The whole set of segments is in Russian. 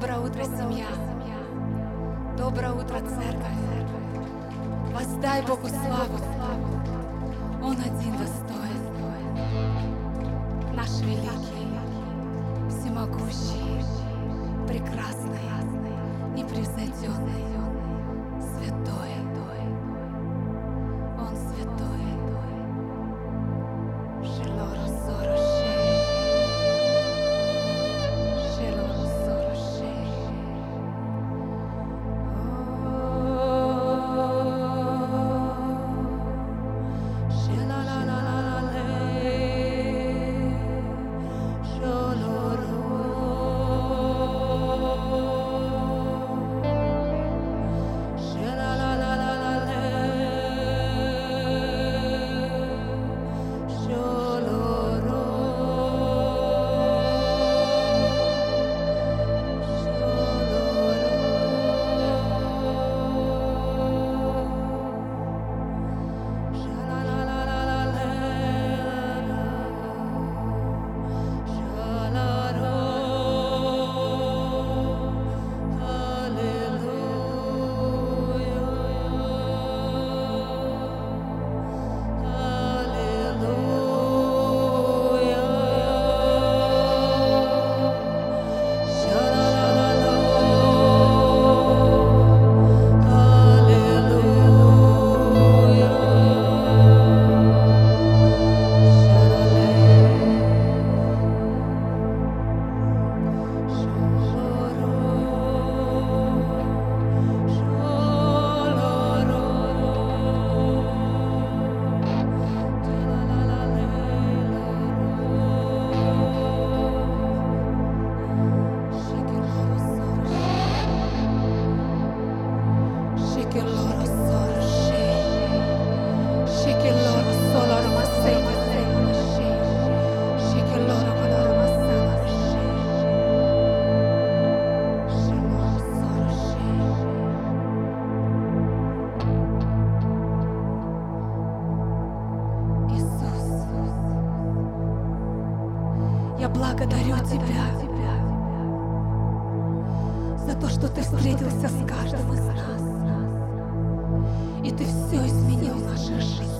Доброе утро, семья. Доброе утро, церковь. Воздай Богу славу. Он один достоин. Наш великий, всемогущий, прекрасный, непревзойденный, благодарю Тебя за то, что Ты встретился с каждым из нас. И Ты все изменил в наших жизнях.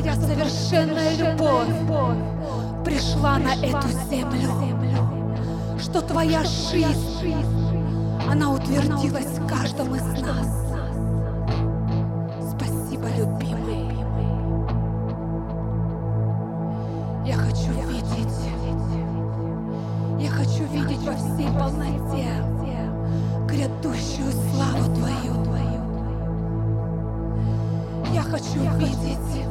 Твоя совершенная любовь пришла на эту землю, что Твоя жизнь, она утвердилась в каждом из нас. Спасибо, любимый. Я хочу видеть, я хочу видеть во всей полноте грядущую славу Твою. Я хочу видеть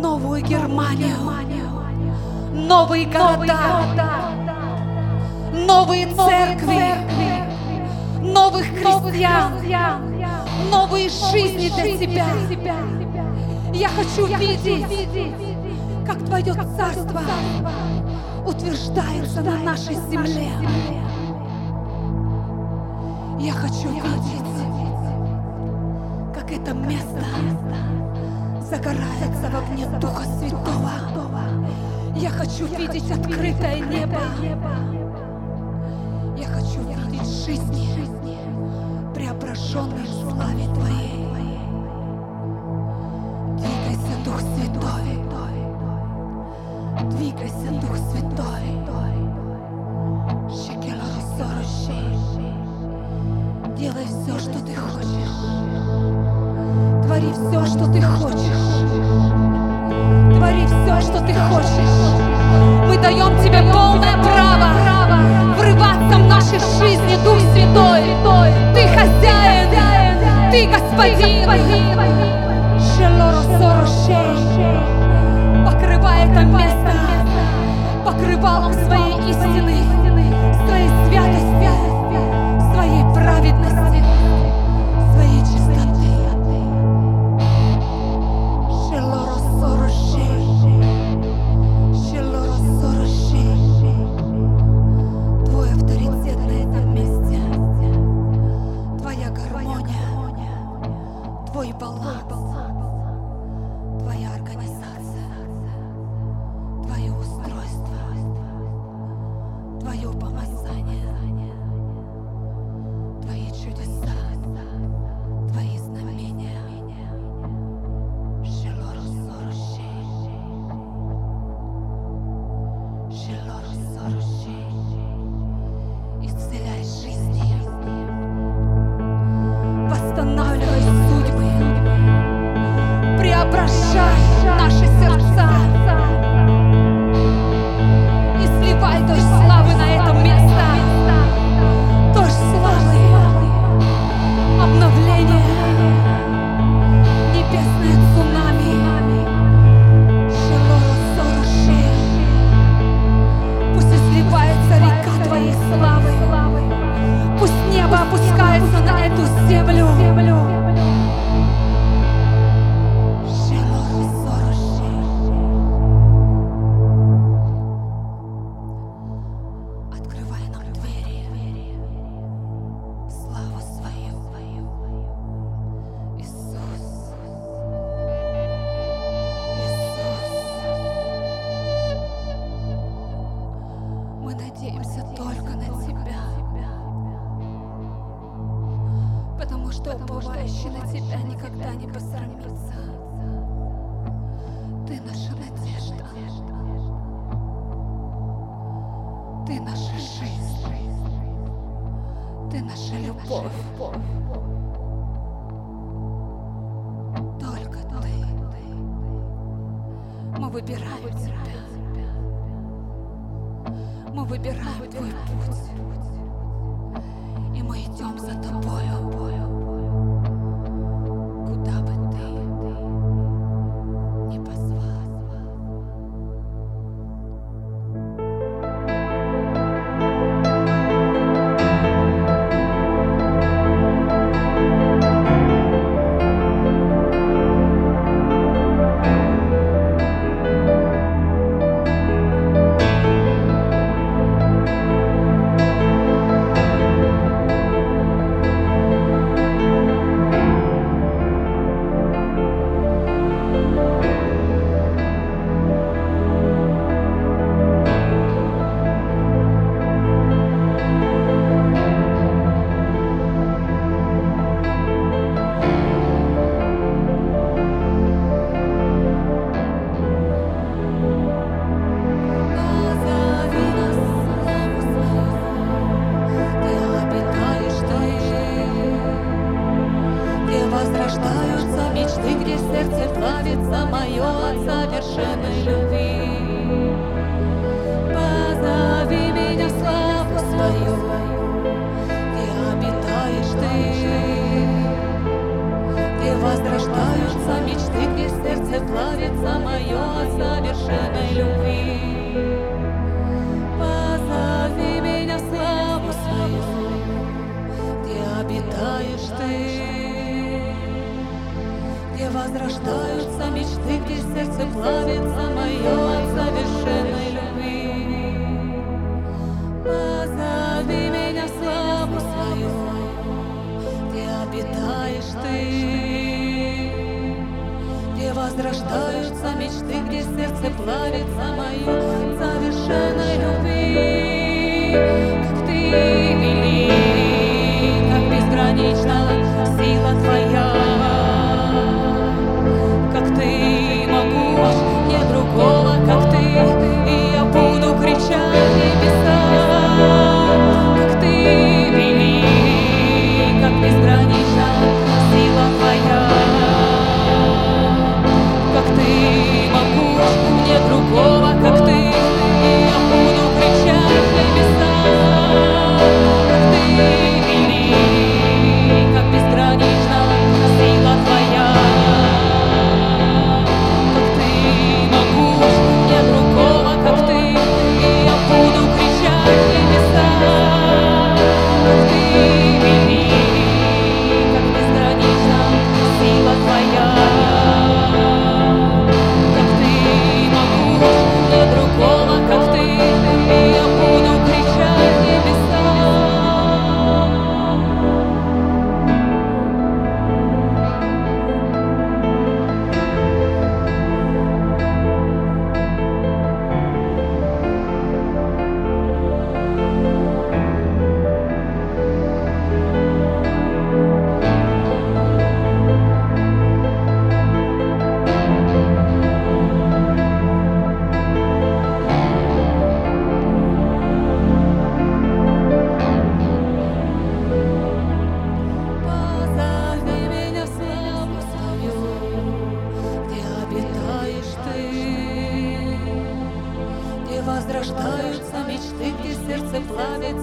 новую Германию, новые города, новые церкви, новых христиан, новые жизни для Тебя. Я хочу видеть, как Твое царство утверждается на нашей земле. Я хочу видеть, как это место загорается в огне Духа Святого. Я хочу видеть открытое небо. Я хочу видеть жизни, преображенные в славе Твоей. Двигайся, Дух Святой. Ты потому что на Тебя никогда не посрамится. Плавится мое от совершенной любви. Позови меня в славу свою, где обитаешь ты, где возрождаются мечты, где сердце плавится мое от совершенной любви. Позови меня в славу свою, где обитаешь ты, возрождаются мечты, где сердце плавится мое от совершенной любви. Позови меня в славу свою, где обитаешь ты, где возрождаются мечты, где сердце плавится мое от совершенной любви. Как ты велик,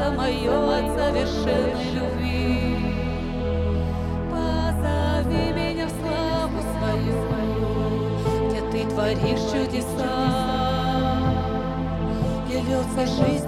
сердце мое от совершенной любви. Позови меня в славу свою, где ты творишь чудеса, где льется жизнь.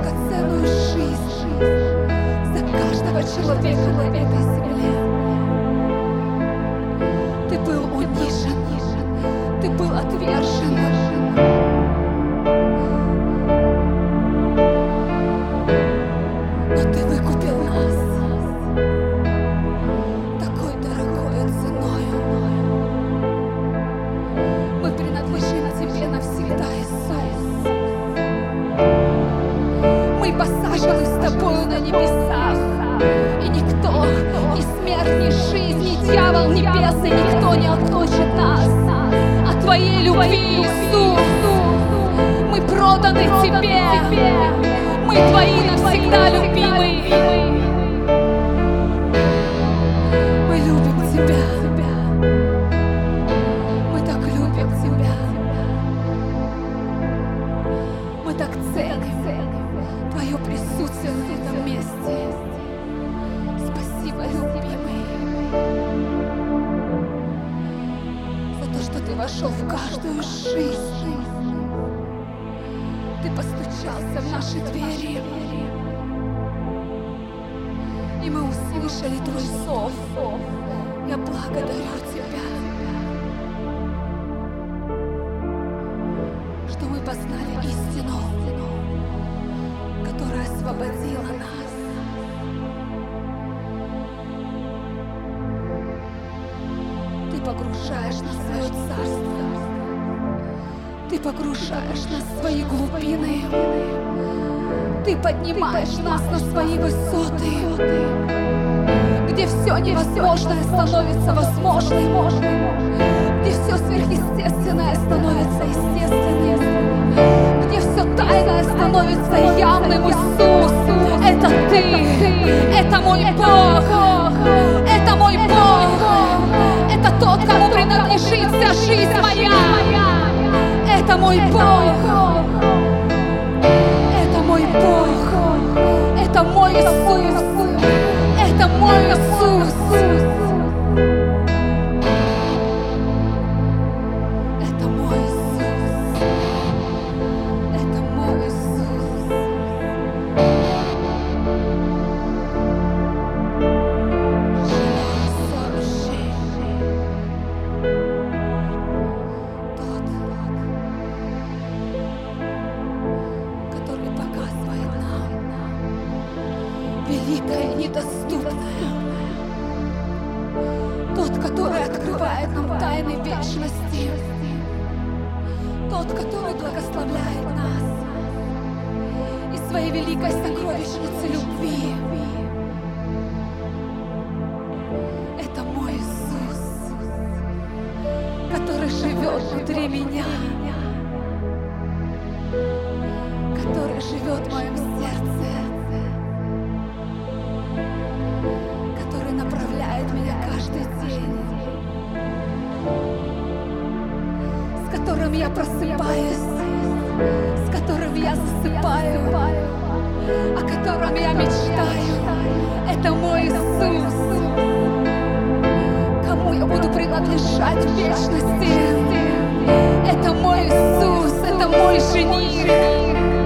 драгоценную жизнь за каждого человека на этой земле. и никто не отточит нас от Твоей любви, Иисус. Мы проданы Тебе, мы Твои навсегда любимые. Ты погружаешь нас в свои глубины. Ты поднимаешь нас на свои высоты, где все невозможное становится возможным, где все сверхъестественное становится естественным, где все тайное становится явным, Иисус. Это Ты, это мой Бог, это мой Бог, это Тот, кому принадлежит вся жизнь моя. Это мой Бог. Это мой Бог. Это мой Иисус. Это мой Иисус. которым я просыпаюсь, с которым я засыпаю, о котором я мечтаю. Это мой Иисус, кому я буду принадлежать в вечности. Это мой Иисус, это мой жених.